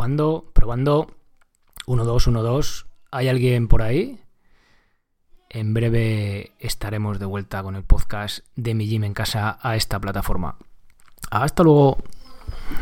Probando, probando. 1, 2, 1, 2. ¿Hay alguien por ahí? En breve estaremos de vuelta con el podcast de mi gym en casa a esta plataforma. Hasta luego.